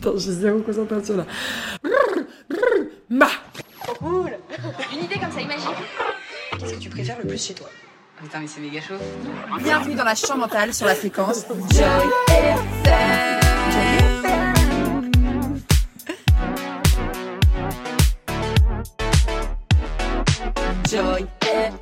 Putain, j'ai zéro concentration là. Ma Cool Une idée comme ça, imagine Qu'est-ce que tu préfères le plus chez toi? Putain, mais c'est méga chaud. Bienvenue dans la chambre mentale sur la fréquence Joy FM. Joy FM.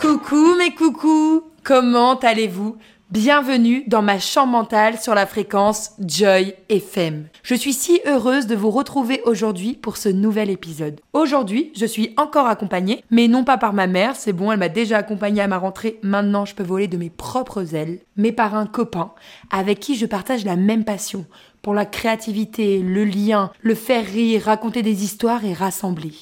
Coucou mes coucous Comment allez-vous? Bienvenue dans ma chambre mentale sur la fréquence Joy FM. Je suis si heureuse de vous retrouver aujourd'hui pour ce nouvel épisode. Aujourd'hui, je suis encore accompagnée, mais non pas par ma mère, c'est bon, elle m'a déjà accompagnée à ma rentrée, maintenant je peux voler de mes propres ailes, mais par un copain avec qui je partage la même passion pour la créativité, le lien, le faire rire, raconter des histoires et rassembler.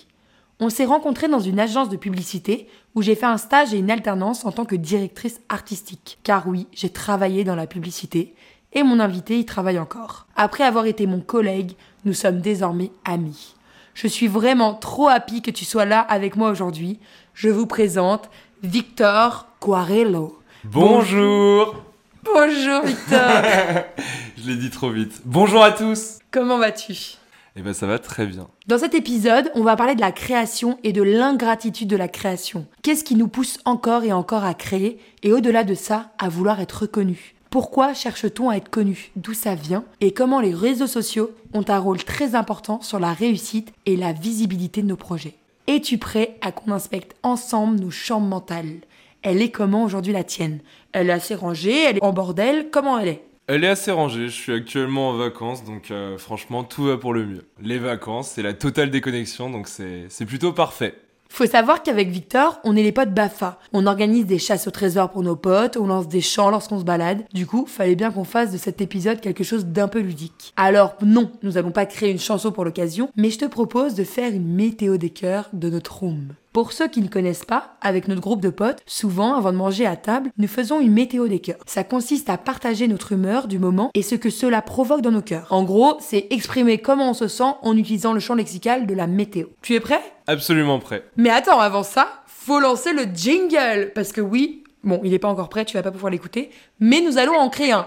On s'est rencontrés dans une agence de publicité où j'ai fait un stage et une alternance en tant que directrice artistique. Car oui, j'ai travaillé dans la publicité et mon invité y travaille encore. Après avoir été mon collègue, nous sommes désormais amis. Je suis vraiment trop happy que tu sois là avec moi aujourd'hui. Je vous présente Victor Quarello. Bonjour Bonjour Victor Je l'ai dit trop vite. Bonjour à tous Comment vas-tu? Eh ben ça va très bien. Dans cet épisode, on va parler de la création et de l'ingratitude de la création. Qu'est-ce qui nous pousse encore et encore à créer et au-delà de ça, à vouloir être reconnu Pourquoi cherche-t-on à être connu? D'où ça vient? Et comment les réseaux sociaux ont un rôle très important sur la réussite et la visibilité de nos projets? Es-tu prêt à qu'on inspecte ensemble nos chambres mentales? Elle est comment aujourd'hui la tienne? Elle est assez rangée, elle est en bordel, comment elle est? Elle est assez rangée, je suis actuellement en vacances, donc euh, franchement tout va pour le mieux. Les vacances, c'est la totale déconnexion, donc c'est plutôt parfait. Faut savoir qu'avec Victor, on est les potes BAFA. On organise des chasses au trésor pour nos potes, on lance des chants lorsqu'on se balade. Du coup, fallait bien qu'on fasse de cet épisode quelque chose d'un peu ludique. Alors non, nous n'allons pas créer une chanson pour l'occasion, mais je te propose de faire une météo des cœurs de notre home. Pour ceux qui ne connaissent pas, avec notre groupe de potes, souvent, avant de manger à table, nous faisons une météo des cœurs. Ça consiste à partager notre humeur du moment et ce que cela provoque dans nos cœurs. En gros, c'est exprimer comment on se sent en utilisant le champ lexical de la météo. Tu es prêt? Absolument prêt. mais attends, avant ça, faut lancer le jingle. Parce que oui, bon, il est pas encore prêt, tu vas pas pouvoir l'écouter. Mais nous allons en créer un.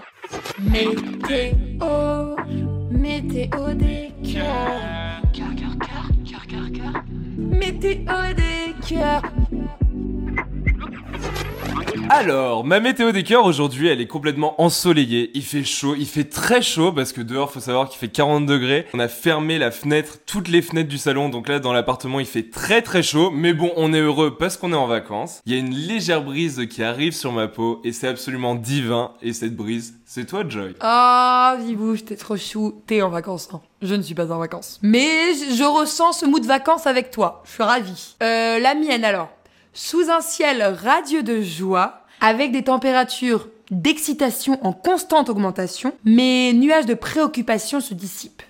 Météo, météo des cœurs. Cœur, cœur, cœur, cœur, cœur, cœur. Météo des cœurs. Alors, ma météo des cœurs aujourd'hui, elle est complètement ensoleillée. Il fait chaud, il fait très chaud parce que dehors, faut savoir qu'il fait 40 degrés. On a fermé la fenêtre, toutes les fenêtres du salon, donc là dans l'appartement, il fait très très chaud. Mais bon, on est heureux parce qu'on est en vacances. Il y a une légère brise qui arrive sur ma peau et c'est absolument divin. Et cette brise, c'est toi, Joy. Ah, Vivou, t'es trop chou. T'es en vacances, hein. Je ne suis pas en vacances. Mais je je ressens ce mood de vacances avec toi. Je suis ravie. Euh, la mienne alors. Sous un ciel radieux de joie, avec des températures d'excitation en constante augmentation, mes nuages de préoccupation se dissipent.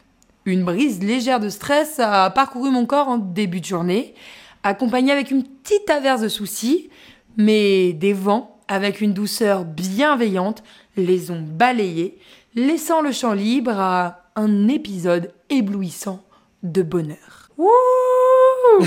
Une brise légère de stress a parcouru mon corps en début de journée, accompagnée avec une petite averse de soucis, mais des vents, avec une douceur bienveillante, les ont balayés, laissant le champ libre à un épisode éblouissant de bonheur. Wouh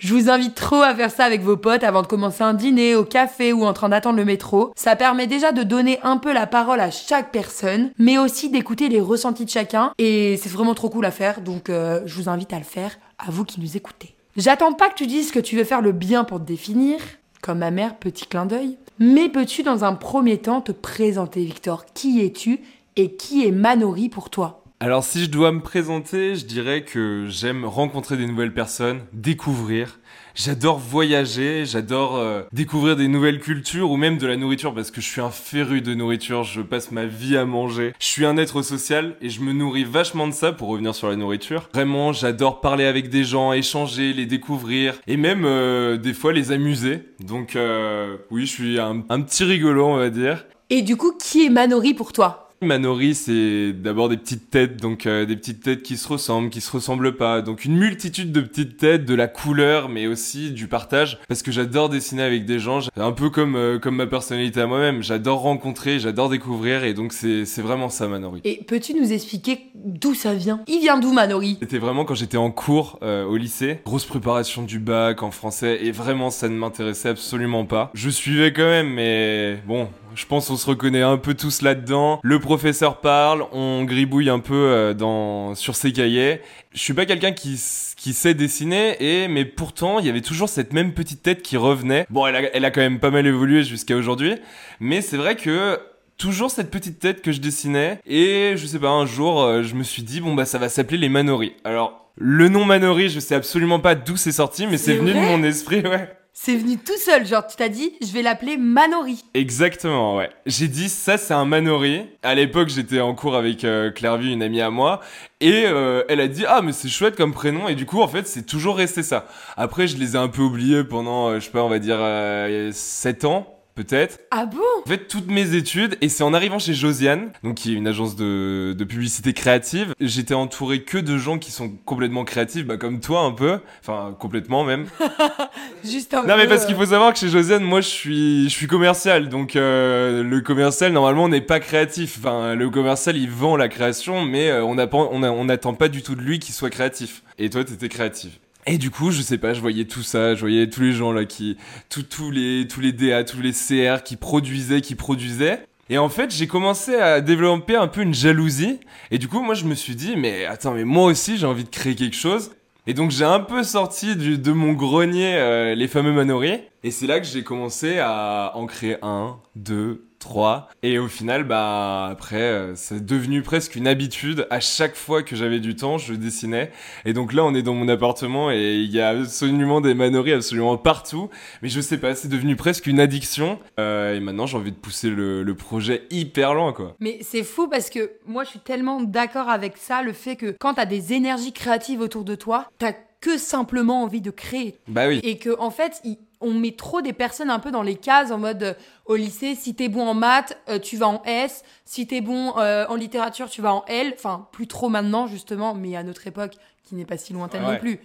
Je vous invite trop à faire ça avec vos potes avant de commencer un dîner, au café ou en train d'attendre le métro. Ça permet déjà de donner un peu la parole à chaque personne, mais aussi d'écouter les ressentis de chacun. Et c'est vraiment trop cool à faire, donc euh, je vous invite à le faire, à vous qui nous écoutez. J'attends pas que tu dises que tu veux faire le bien pour te définir, comme ma mère, petit clin d'œil. Mais peux-tu dans un premier temps te présenter, Victor? Qui es-tu et qui est Manori pour toi? Alors si je dois me présenter, je dirais que j'aime rencontrer des nouvelles personnes, découvrir. J'adore voyager, j'adore euh, découvrir des nouvelles cultures ou même de la nourriture parce que je suis un féru de nourriture, je passe ma vie à manger. Je suis un être social et je me nourris vachement de ça pour revenir sur la nourriture. Vraiment, j'adore parler avec des gens, échanger, les découvrir et même euh, des fois les amuser. Donc euh, oui, je suis un, un petit rigolo, on va dire. Et du coup, qui est Manori pour toi? Manori, c'est d'abord des petites têtes, donc euh, des petites têtes qui se ressemblent, qui se ressemblent pas. Donc une multitude de petites têtes, de la couleur, mais aussi du partage. Parce que j'adore dessiner avec des gens, un peu comme euh, comme ma personnalité à moi-même. J'adore rencontrer, j'adore découvrir, et donc c'est c'est vraiment ça Manori. Et peux-tu nous expliquer d'où ça vient? Il vient d'où Manori C'était vraiment quand j'étais en cours euh, au lycée, grosse préparation du bac en français, et vraiment ça ne m'intéressait absolument pas. Je suivais quand même, mais bon, Je pense qu'on se reconnaît un peu tous là-dedans. Le professeur parle, on gribouille un peu euh, dans sur ses cahiers. Je suis pas quelqu'un qui qui sait dessiner et mais pourtant il y avait toujours cette même petite tête qui revenait. Bon, elle a, elle a quand même pas mal évolué jusqu'à aujourd'hui, mais c'est vrai que toujours cette petite tête que je dessinais et je sais pas un jour euh, je me suis dit bon bah ça va s'appeler les Manori. Alors le nom Manori, je sais absolument pas d'où c'est sorti mais c'est venu de mon esprit, ouais. C'est venu tout seul, genre tu t'as dit, je vais l'appeler Manori. Exactement, ouais. J'ai dit ça, c'est un Manori. À l'époque, j'étais en cours avec euh, une amie à moi, et euh, elle a dit ah mais c'est chouette comme prénom, et du coup en fait c'est toujours resté ça. Après, je les ai un peu oubliés pendant, euh, je sais pas, on va dire euh, 7 ans. Peut-être. Ah bon? En fait, toutes mes études, et c'est en arrivant chez Josiane, donc qui est une agence de, de publicité créative, j'étais entouré que de gens qui sont complètement créatifs, bah comme toi un peu, enfin complètement même. Juste un Non peu, mais parce qu'il euh, faut savoir que chez Josiane, moi je suis je suis commercial, donc euh, le commercial normalement n'est pas créatif. Enfin le commercial il vend la création, mais euh, on n'a pas on a- on n'attend pas du tout de lui qu'il soit créatif. Et toi t'étais créatif. Et du coup, je sais pas, je voyais tout ça, je voyais tous les gens là qui, tous tous les, tous les DA, tous les CR qui produisaient, qui produisaient. Et en fait, j'ai commencé à développer un peu une jalousie. Et du coup, moi, je me suis dit, mais attends, mais moi aussi, j'ai envie de créer quelque chose. Et donc, j'ai un peu sorti du, de mon grenier euh, les fameux Manori. Et c'est là que j'ai commencé à en créer un, deux, trois. Et au final, bah, après, euh, c'est devenu presque une habitude. À chaque fois que j'avais du temps, je dessinais. Et donc là, on est dans mon appartement et il y a absolument des Manori absolument partout. Mais je sais pas, c'est devenu presque une addiction. Euh, et maintenant, j'ai envie de pousser le, le projet hyper loin, quoi. Mais c'est fou parce que moi je suis tellement d'accord avec ça, le fait que quand t'as des énergies créatives autour de toi, t'as que simplement envie de créer. Bah oui. Et que en fait, il- on met trop des personnes un peu dans les cases en mode euh, au lycée, si t'es bon en maths, euh, tu vas en S, si t'es bon euh, en littérature, tu vas en L. Enfin, plus trop maintenant justement, mais à notre époque, qui n'est pas si lointaine Ouais. non plus.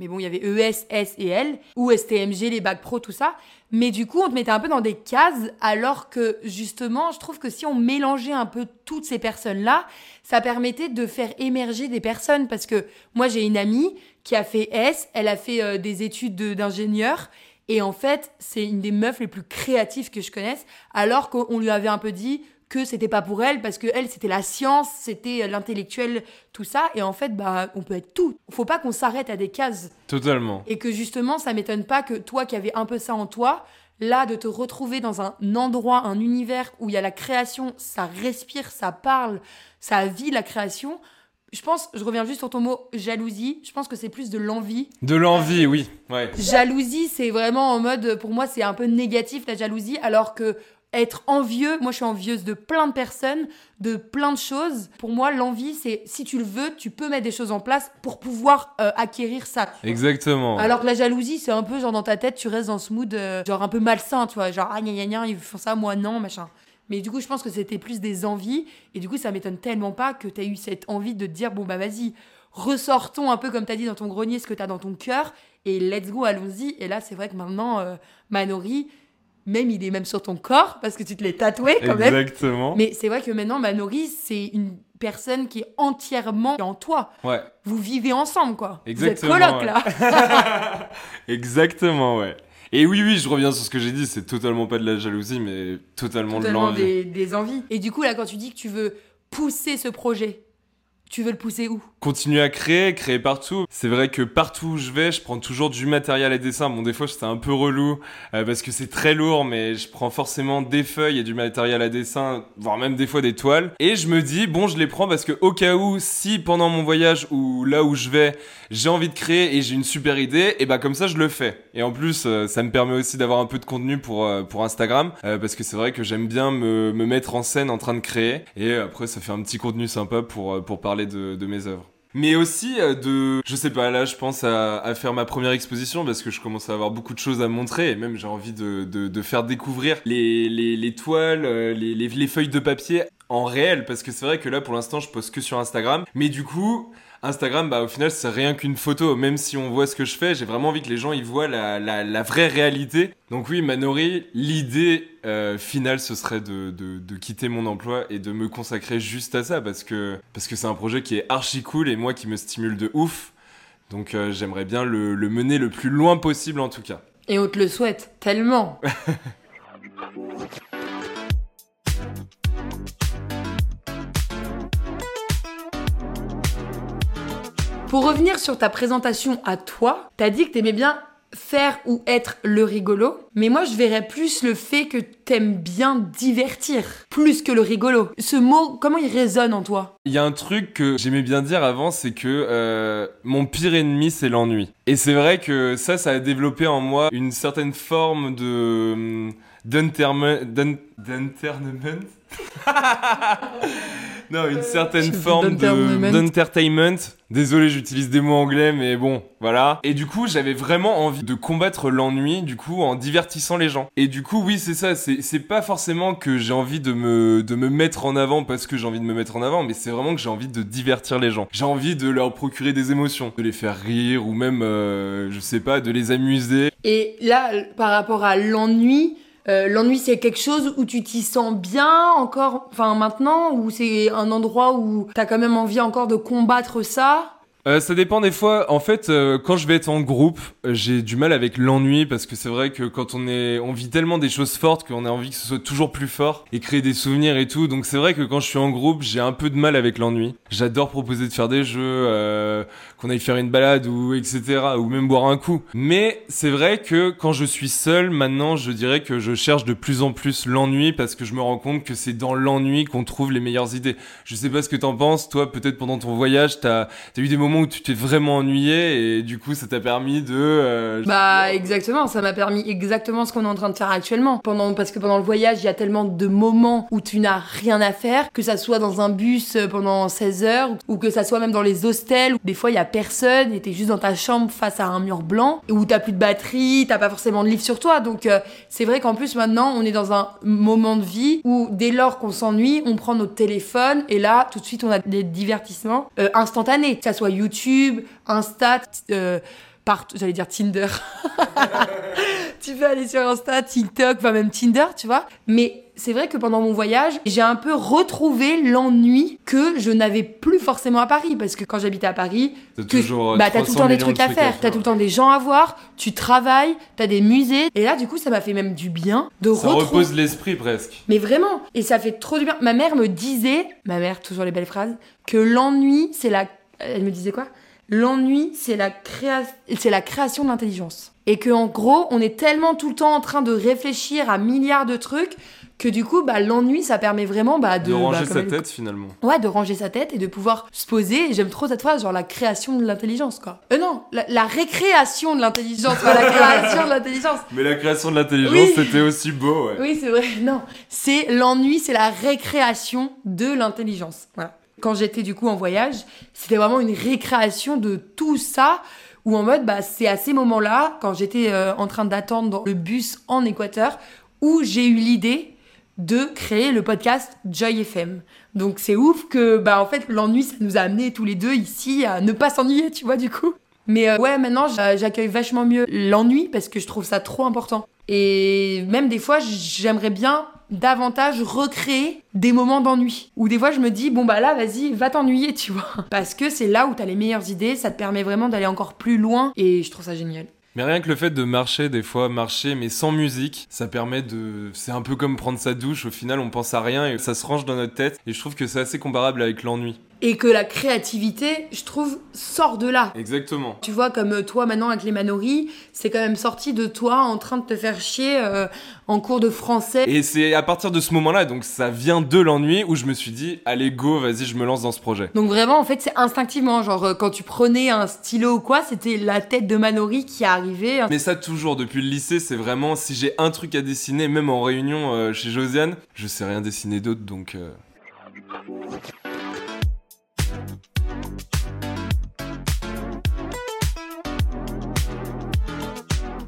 Mais bon, il y avait ES, S et L, ou STMG, les bacs pro, tout ça. Mais du coup, on te mettait un peu dans des cases, alors que justement, je trouve que si on mélangeait un peu toutes ces personnes-là, ça permettait de faire émerger des personnes. Parce que moi, j'ai une amie qui a fait S, elle a fait des études de- d'ingénieur, et en fait, c'est une des meufs les plus créatives que je connaisse, alors qu'on lui avait un peu dit que c'était pas pour elle parce que elle c'était la science, c'était l'intellectuel, tout ça et en fait bah on peut être tout. Faut pas qu'on s'arrête à des cases Totalement. et que justement ça m'étonne pas que toi qui avais un peu ça en toi, là de te retrouver dans un endroit, un univers où il y a la création, ça respire, ça parle, ça vit la création. Je pense, je reviens juste sur ton mot jalousie, je pense que c'est plus de l'envie De l'envie, oui. Ouais. Jalousie, c'est vraiment en mode, pour moi, c'est un peu négatif la jalousie, alors que être envieux, moi je suis envieuse de plein de personnes, de plein de choses. Pour moi, l'envie, c'est si tu le veux, tu peux mettre des choses en place pour pouvoir euh, acquérir ça. Exactement. Alors que la jalousie, c'est un peu genre dans ta tête, tu restes dans ce mood euh, genre un peu malsain, tu vois, genre ah gna gna gna, ils font ça, moi non, machin. Mais du coup, je pense que c'était plus des envies, et du coup, ça m'étonne tellement pas que tu as eu cette envie de te dire bon bah vas-y, ressortons un peu comme tu as dit dans ton grenier ce que tu as dans ton cœur, et let's go, allons-y. Et là, c'est vrai que maintenant, euh, Manori, même il est même sur ton corps, parce que tu te l'es tatoué quand même. Exactement. Mais c'est vrai que maintenant, Manori, c'est une personne qui est entièrement en toi. Ouais. Vous vivez ensemble, quoi. Exactement, Vous êtes coloc, ouais. là. Exactement, ouais. Et oui, oui, je reviens sur ce que j'ai dit, c'est totalement pas de la jalousie, mais totalement, de l'envie. des, des envies. Et du coup, là, quand tu dis que tu veux pousser ce projet, tu veux le pousser où? Continuer à créer, créer partout. C'est vrai que partout où je vais, je prends toujours du matériel à dessin. Bon, des fois, c'était un peu relou euh, parce que c'est très lourd, mais je prends forcément des feuilles et du matériel à dessin, voire même des fois des toiles. Et je me dis, bon, je les prends parce que au cas où, si pendant mon voyage ou là où je vais, j'ai envie de créer et j'ai une super idée, et bah comme ça, je le fais. Et en plus, euh, ça me permet aussi d'avoir un peu de contenu pour euh, pour Instagram, parce que c'est vrai que j'aime bien me, me mettre en scène en train de créer. Et après, ça fait un petit contenu sympa pour pour parler de, mes œuvres. Mais aussi euh, de, je sais pas, là je pense à, faire ma première exposition parce que je commence à avoir beaucoup de choses à montrer et même j'ai envie de, faire découvrir les, les, les toiles, euh, les, les, les feuilles de papier en réel parce que c'est vrai que là pour l'instant je poste que sur Instagram. Mais du coup, Instagram, bah au final c'est rien qu'une photo, même si on voit ce que je fais, j'ai vraiment envie que les gens y voient la, la, la vraie réalité. Donc oui, Manori, l'idée euh, finale ce serait de, de, de quitter mon emploi et de me consacrer juste à ça parce que parce que c'est un projet qui est archi cool et moi qui me stimule de ouf. Donc euh, j'aimerais bien le, le mener le plus loin possible en tout cas. Et on te le souhaite tellement. Pour revenir sur ta présentation à toi, t'as dit que t'aimais bien faire ou être le rigolo, mais moi je verrais plus le fait que t'aimes bien divertir, plus que le rigolo. Ce mot, comment il résonne en toi? Il y a un truc que j'aimais bien dire avant, c'est que euh, mon pire ennemi, c'est l'ennui. Et c'est vrai que ça, ça a développé en moi une certaine forme de... hum, d'enternement Non, une certaine forme de- d'entertainment. Désolé, j'utilise des mots anglais, mais bon, voilà. Et du coup, j'avais vraiment envie de combattre l'ennui, du coup, en divertissant les gens. Et du coup, oui, c'est ça. C'est c'est pas forcément que j'ai envie de me de me mettre en avant parce que j'ai envie de me mettre en avant, mais c'est vraiment que j'ai envie de divertir les gens. J'ai envie de leur procurer des émotions, de les faire rire ou même, euh, je sais pas, de les amuser. Et là, par rapport à l'ennui, euh, l'ennui c'est quelque chose où tu t'y sens bien encore, enfin maintenant, ou c'est un endroit où t'as quand même envie encore de combattre ça? Euh, ça dépend des fois. En fait, euh, quand je vais être en groupe, j'ai du mal avec l'ennui parce que c'est vrai que quand on est, on vit tellement des choses fortes qu'on a envie que ce soit toujours plus fort et créer des souvenirs et tout. Donc c'est vrai que quand je suis en groupe, j'ai un peu de mal avec l'ennui. J'adore proposer de faire des jeux, euh, qu'on aille faire une balade ou etc. ou même boire un coup. Mais c'est vrai que quand je suis seul, maintenant, je dirais que je cherche de plus en plus l'ennui parce que je me rends compte que c'est dans l'ennui qu'on trouve les meilleures idées. Je sais pas ce que t'en penses. Toi, peut-être pendant ton voyage, t'as as eu des moments où tu t'es vraiment ennuyé et du coup, ça t'a permis de. euh, Bah exactement, ça m'a permis exactement ce qu'on est en train de faire actuellement. Pendant parce que pendant le voyage, il y a tellement de moments où tu n'as rien à faire, que ça soit dans un bus euh, pendant 16 heures ou que ça soit même dans les hostels où des fois il y a personne et t'es juste dans ta chambre face à un mur blanc et où t'as plus de batterie, t'as pas forcément de livre sur toi. Donc euh, c'est vrai qu'en plus maintenant, on est dans un moment de vie où dès lors qu'on s'ennuie, on prend notre téléphone et là tout de suite on a des divertissements euh, instantanés, que ça soit YouTube, Insta, euh, j'allais dire Tinder. tu peux aller sur Insta, TikTok, enfin même Tinder, tu vois. Mais c'est vrai que pendant mon voyage, j'ai un peu retrouvé l'ennui que je n'avais plus forcément à Paris. Parce que quand j'habitais à Paris, que- toujours, euh, bah, t'as tout le 300 temps des de trucs à faire, t'as tout le temps des gens à voir, tu travailles, t'as des musées. Et là, du coup, ça m'a fait même du bien de Ça retrouver. repose l'esprit presque. Mais vraiment, et ça fait trop du bien. Ma mère me disait, ma mère, toujours les belles phrases, que l'ennui, c'est la. Elle me disait quoi? L'ennui, c'est la, créa... c'est la création de l'intelligence. Et que en gros, on est tellement tout le temps en train de réfléchir à milliards de trucs que du coup, bah, l'ennui, ça permet vraiment bah, de. De, ranger bah, sa elle- tête finalement. Ouais, de ranger sa tête et de pouvoir se poser. J'aime trop cette phrase, genre la création de l'intelligence, quoi. Euh, non, la, la récréation de l'intelligence, pas la création de l'intelligence. Mais la création de l'intelligence, Oui. c'était aussi beau, ouais. Oui, c'est vrai. Non, c'est l'ennui, c'est la récréation de l'intelligence. Voilà. Quand j'étais du coup en voyage, c'était vraiment une récréation de tout ça. Où en mode, bah, c'est à ces moments-là, quand j'étais euh, en train d'attendre le bus en Équateur, où j'ai eu l'idée de créer le podcast Joy FM. Donc c'est ouf que, bah, en fait, l'ennui, ça nous a amenés tous les deux ici à ne pas s'ennuyer, tu vois, du coup. Mais euh, ouais, maintenant, j'a- j'accueille vachement mieux l'ennui parce que je trouve ça trop important. Et même des fois, j'aimerais bien davantage recréer des moments d'ennui. Ou des fois, je me dis, bon bah là, vas-y, va t'ennuyer, tu vois. Parce que c'est là où t'as les meilleures idées, ça te permet vraiment d'aller encore plus loin. Et je trouve ça génial. Mais rien que le fait de marcher, des fois, marcher, mais sans musique, ça permet de. C'est un peu comme prendre sa douche, au final, on pense à rien et ça se range dans notre tête. Et je trouve que c'est assez comparable avec l'ennui. Et que la créativité, je trouve, sort de là. Exactement. Tu vois, comme euh, toi maintenant avec les Manoris, c'est quand même sorti de toi en train de te faire chier euh, en cours de français. Et c'est à partir de ce moment-là, donc ça vient de l'ennui, où je me suis dit, allez, go, vas-y, je me lance dans ce projet. Donc vraiment, en fait, c'est instinctivement. Genre, euh, quand tu prenais un stylo ou quoi, c'était la tête de Manori qui arrivait. Mais ça, toujours, depuis le lycée, c'est vraiment, si j'ai un truc à dessiner, même en réunion euh, chez Josiane, je sais rien dessiner d'autre, donc. euh,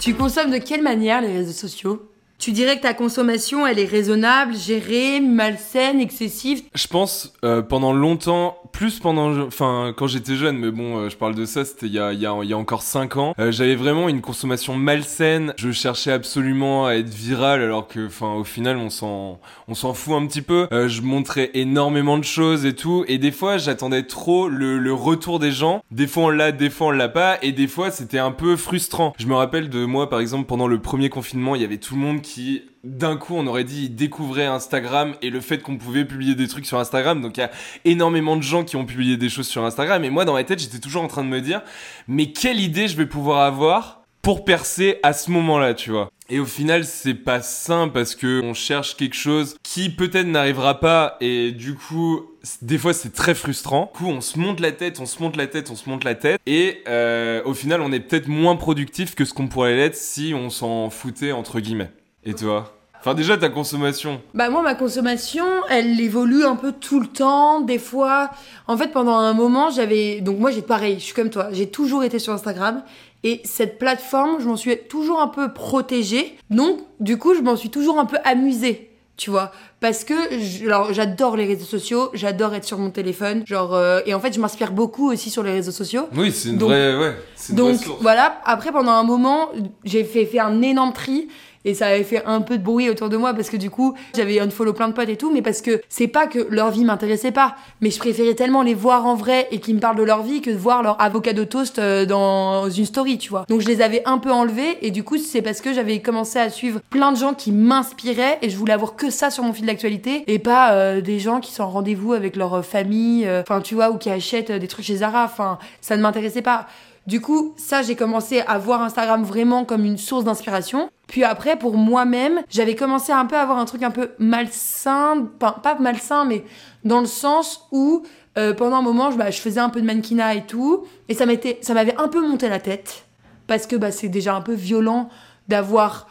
Tu consommes de quelle manière les réseaux sociaux? Tu dirais que ta consommation, elle est raisonnable, gérée, malsaine, excessive? Je pense euh, pendant longtemps, plus pendant, enfin quand j'étais jeune, mais bon, euh, je parle de ça, c'était il y a, y, y a encore 5 ans. Euh, J'avais vraiment une consommation malsaine. Je cherchais absolument à être viral, alors que, enfin, au final, on s'en, on s'en fout un petit peu. Euh, je montrais énormément de choses et tout, et des fois, j'attendais trop le, le retour des gens. Des fois, on l'a, des fois, on l'a pas, et des fois, c'était un peu frustrant. Je me rappelle de moi, par exemple, pendant le premier confinement, il y avait tout le monde qui, d'un coup, on aurait dit, découvraient Instagram et le fait qu'on pouvait publier des trucs sur Instagram. Donc il y a énormément de gens qui ont publié des choses sur Instagram. Et moi, dans ma tête, j'étais toujours en train de me dire, mais quelle idée je vais pouvoir avoir pour percer à ce moment-là, tu vois. Et au final, c'est pas sain parce que on cherche quelque chose qui peut-être n'arrivera pas et du coup, des fois c'est très frustrant. Du coup, on se monte la tête, on se monte la tête, on se monte la tête et euh, au final, on est peut-être moins productif que ce qu'on pourrait l'être si on s'en foutait entre guillemets. Et toi? Enfin déjà ta consommation. Bah moi ma consommation, elle évolue un peu tout le temps. Des fois, en fait pendant un moment j'avais, donc moi j'ai pareil, je suis comme toi, j'ai toujours été sur Instagram et cette plateforme, je m'en suis toujours un peu protégée. Donc du coup je m'en suis toujours un peu amusée. Tu vois, parce que je- alors j'adore les réseaux sociaux, j'adore être sur mon téléphone, genre euh, et en fait je m'inspire beaucoup aussi sur les réseaux sociaux. Oui, c'est une Donc- vraie, ouais, une vraie Donc voilà, après pendant un moment, j'ai fait, fait un énorme tri et ça avait fait un peu de bruit autour de moi parce que du coup, j'avais unfollow plein de potes et tout, mais parce que c'est pas que leur vie m'intéressait pas, mais je préférais tellement les voir en vrai et qu'ils me parlent de leur vie que de voir leur avocado toast euh, dans une story, tu vois. Donc je les avais un peu enlevés et du coup, c'est parce que j'avais commencé à suivre plein de gens qui m'inspiraient et je voulais avoir que ça sur mon fil d'actualité et pas euh, des gens qui sont en rendez-vous avec leur euh, famille, enfin tu vois, ou qui achètent des trucs chez Zara, enfin ça ne m'intéressait pas. Du coup, ça, j'ai commencé à voir Instagram vraiment comme une source d'inspiration. Puis après, pour moi-même, j'avais commencé à un peu avoir un truc un peu malsain, pas malsain, mais dans le sens où euh, pendant un moment, je, bah, faisais un peu de mannequinat et tout, et ça m'était, ça m'avait un peu monté la tête parce que bah, c'est déjà un peu violent d'avoir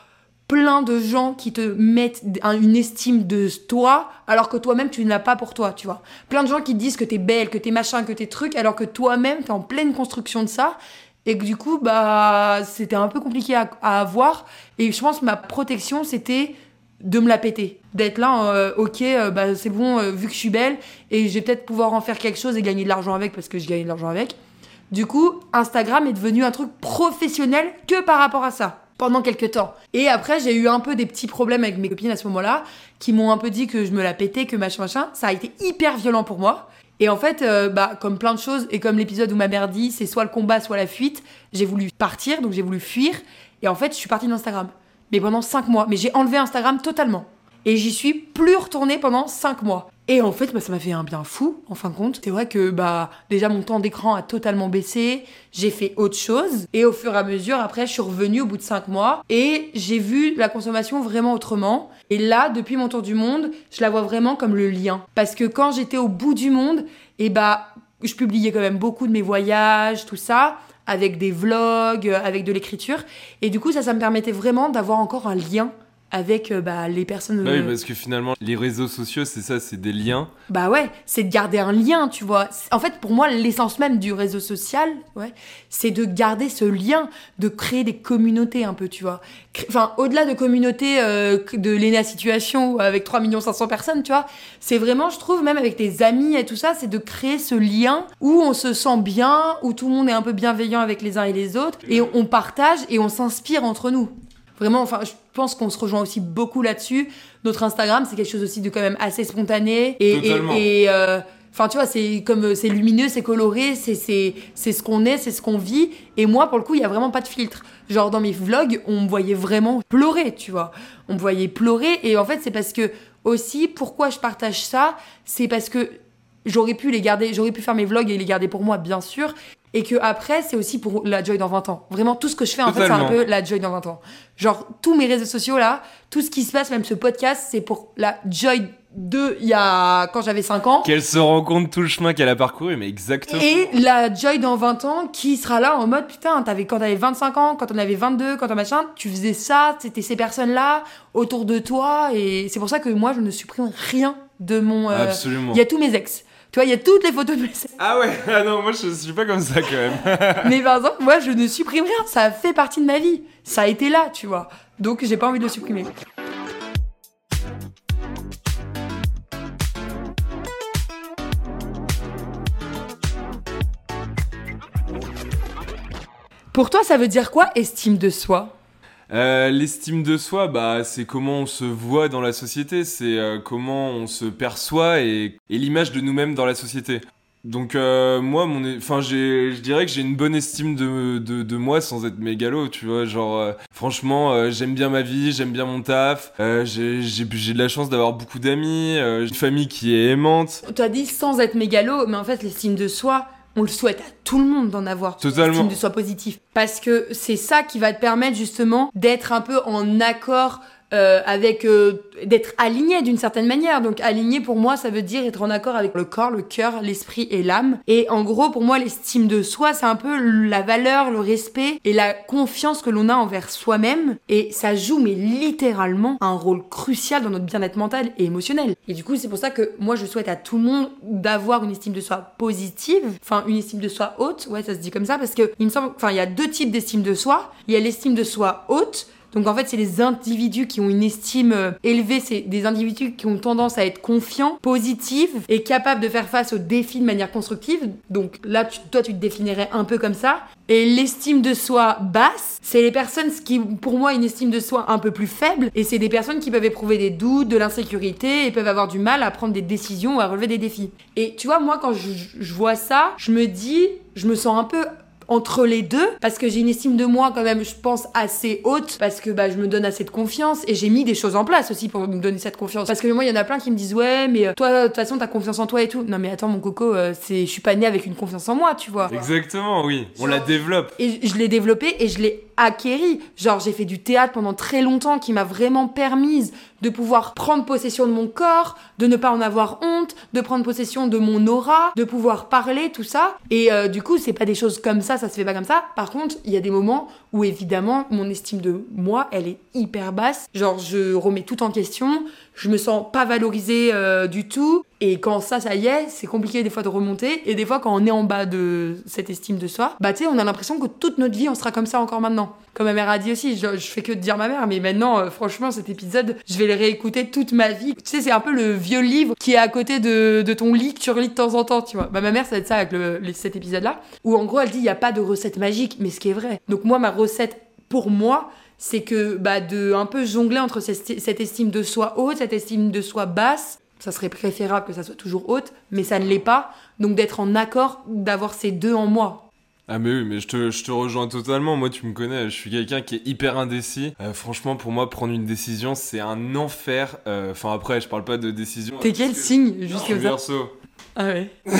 plein de gens qui te mettent un- une estime de toi alors que toi-même tu ne l'as pas pour toi, tu vois. Plein de gens qui te disent que t'es belle, que t'es machin, que t'es truc alors que toi-même t'es en pleine construction de ça et que du coup bah c'était un peu compliqué à, à avoir et je pense que ma protection c'était de me la péter, d'être là, euh, ok, euh, bah c'est bon, euh, vu que je suis belle et je vais peut-être pouvoir en faire quelque chose et gagner de l'argent avec parce que je gagne de l'argent avec. Du coup, Instagram est devenu un truc professionnel que par rapport à ça pendant quelques temps. Et après, j'ai eu un peu des petits problèmes avec mes copines à ce moment-là qui m'ont un peu dit que je me la pétais, que machin machin. Ça a été hyper violent pour moi. Et en fait, euh, bah, comme plein de choses, et comme l'épisode où ma mère dit c'est soit le combat, soit la fuite, j'ai voulu partir, donc j'ai voulu fuir. Et en fait, je suis partie d'Instagram. Mais pendant 5 mois. Mais j'ai enlevé Instagram totalement. Et j'y suis plus retournée pendant 5 mois. Et en fait, bah, ça m'a fait un bien fou, en fin de compte. C'est vrai que bah déjà mon temps d'écran a totalement baissé. J'ai fait autre chose. Et au fur et à mesure, après, je suis revenue au bout de 5 mois. Et j'ai vu la consommation vraiment autrement. Et là, depuis mon tour du monde, je la vois vraiment comme le lien. Parce que quand j'étais au bout du monde, et bah, je publiais quand même beaucoup de mes voyages, tout ça avec des vlogs, euh, avec de l'écriture. Et du coup, ça, ça me permettait vraiment d'avoir encore un lien avec euh, bah, les personnes. Bah oui, euh, parce que finalement, les réseaux sociaux, c'est ça, c'est des liens. bah ouais, c'est de garder un lien, tu vois. En fait, pour moi, l'essence même du réseau social, ouais, c'est de garder ce lien, de créer des communautés un peu, tu vois. Enfin, au-delà de communautés euh, de l'ENA Situation avec 3 500 personnes, tu vois, c'est vraiment, je trouve, même avec tes amis et tout ça, c'est de créer ce lien où on se sent bien, où tout le monde est un peu bienveillant avec les uns et les autres, et on partage et on s'inspire entre nous. Vraiment, enfin, je pense qu'on se rejoint aussi beaucoup là-dessus. Notre Instagram, c'est quelque chose aussi de quand même assez spontané. Et, et, Totalement. et, euh, enfin, tu vois, c'est comme euh, c'est lumineux, c'est coloré, c'est c'est c'est ce qu'on est, c'est ce qu'on vit. Et moi, pour le coup, il y a vraiment pas de filtre. Genre dans mes vlogs, on me voyait vraiment pleurer, tu vois. On me voyait pleurer. Et en fait, c'est parce que aussi, pourquoi je partage ça, c'est parce que j'aurais pu les garder, j'aurais pu faire mes vlogs et les garder pour moi, bien sûr. Et que après, c'est aussi pour la Joy dans 20 ans. Vraiment, tout ce que je fais, en fait, c'est un peu la Joy dans 20 ans. Genre, tous mes réseaux sociaux, là, tout ce qui se passe, même ce podcast, c'est pour la Joy de il y a, quand j'avais 5 ans. Qu'elle se rend compte tout le chemin qu'elle a parcouru, mais exactement. Et la Joy dans 20 ans qui sera là en mode putain, t'avais, quand t'avais 25 ans, quand on avait 22, quand on machin, tu faisais ça, c'était ces personnes-là autour de toi. Et c'est pour ça que moi, je ne supprime rien de mon. euh, Absolument. Il y a tous mes ex. Tu vois, il y a toutes les photos de mes. Ah ouais, ah non, moi je suis pas comme ça quand même. Mais par exemple, moi, je ne supprime rien. Ça fait partie de ma vie. Ça a été là, tu vois. Donc, j'ai pas envie de le supprimer. Pour toi, ça veut dire quoi, estime de soi? Euh, L'estime de soi, bah, c'est comment on se voit dans la société, c'est euh, comment on se perçoit et, l'image de nous-mêmes dans la société. Donc euh, moi, mon, enfin, j'ai, je dirais que j'ai une bonne estime de, moi sans être mégalo, tu vois. Genre, franchement, j'aime bien ma vie, j'aime bien mon taf. j'ai, j'ai, j'ai de la chance d'avoir beaucoup d'amis, euh, une famille qui est aimante. Tu as dit sans être mégalo, mais en fait, l'estime de soi, on le souhaite à tout le monde d'en avoir. Totalement. L'estime de soi positif. Parce que c'est ça qui va te permettre justement d'être un peu en accord euh, avec. euh, d'être aligné d'une certaine manière. Donc, aligné pour moi, ça veut dire être en accord avec le corps, le cœur, l'esprit et l'âme. Et en gros, pour moi, l'estime de soi, c'est un peu la valeur, le respect et la confiance que l'on a envers soi-même. Et ça joue, mais littéralement, un rôle crucial dans notre bien-être mental et émotionnel. Et du coup, c'est pour ça que moi, je souhaite à tout le monde d'avoir une estime de soi positive, enfin, une estime de soi haute. Ouais, ça se dit comme ça parce que il me semble, enfin, il y a deux types d'estime de soi. Il y a l'estime de soi haute. Donc en fait, c'est les individus qui ont une estime euh, élevée, c'est des individus qui ont tendance à être confiants, positifs et capables de faire face aux défis de manière constructive. Donc là, toi, tu te définirais un peu comme ça. Et l'estime de soi basse, c'est les personnes qui, pour moi, une estime de soi un peu plus faible. Et c'est des personnes qui peuvent éprouver des doutes, de l'insécurité et peuvent avoir du mal à prendre des décisions ou à relever des défis. Et tu vois, moi, quand je vois ça, je me dis, je me sens un peu entre les deux parce que j'ai une estime de moi quand même je pense assez haute parce que bah je me donne assez de confiance et j'ai mis des choses en place aussi pour me donner cette confiance parce que moi il y en a plein qui me disent ouais mais euh, toi de toute façon t'as confiance en toi et tout non mais attends mon coco euh, c'est je suis pas née avec une confiance en moi tu vois Exactement, oui. On la développe. et je l'ai développé et je l'ai acquéri. Genre, j'ai fait du théâtre pendant très longtemps qui m'a vraiment permise de pouvoir prendre possession de mon corps, de ne pas en avoir honte, de prendre possession de mon aura, de pouvoir parler, tout ça. Et euh, du coup, c'est pas des choses comme ça, ça se fait pas comme ça. Par contre, il y a des moments où évidemment, mon estime de moi, elle est hyper basse. Genre, je remets tout en question, je me sens pas valorisée euh, du tout. Et quand ça, ça y est, c'est compliqué des fois de remonter. Et des fois, quand on est en bas de cette estime de soi, bah tu sais, on a l'impression que toute notre vie, on sera comme ça encore maintenant. Comme ma mère a dit aussi, je, fais que de dire ma mère, mais maintenant, euh, franchement, cet épisode, je vais le réécouter toute ma vie. Tu sais, c'est un peu le vieux livre qui est à côté de, de ton lit que tu relis de temps en temps, tu vois. Bah, ma mère, ça va être ça avec le, cet épisode-là, où en gros, elle dit, il n'y a pas de recette magique, mais ce qui est vrai. Donc moi, ma recette, pour moi, c'est que bah, de un peu jongler entre cette, estime de soi haute, cette estime de soi basse, ça serait préférable que ça soit toujours haute, mais ça ne l'est pas. Donc d'être en accord, d'avoir ces deux en moi. Ah mais oui, mais je te, je te rejoins totalement. Moi, tu me connais, je suis quelqu'un qui est hyper indécis. Euh, franchement, pour moi, prendre une décision, c'est un enfer. Euh, Enfin, après, je parle pas de décision. T'es quel signe Juste ça. verso. Ah ouais. tu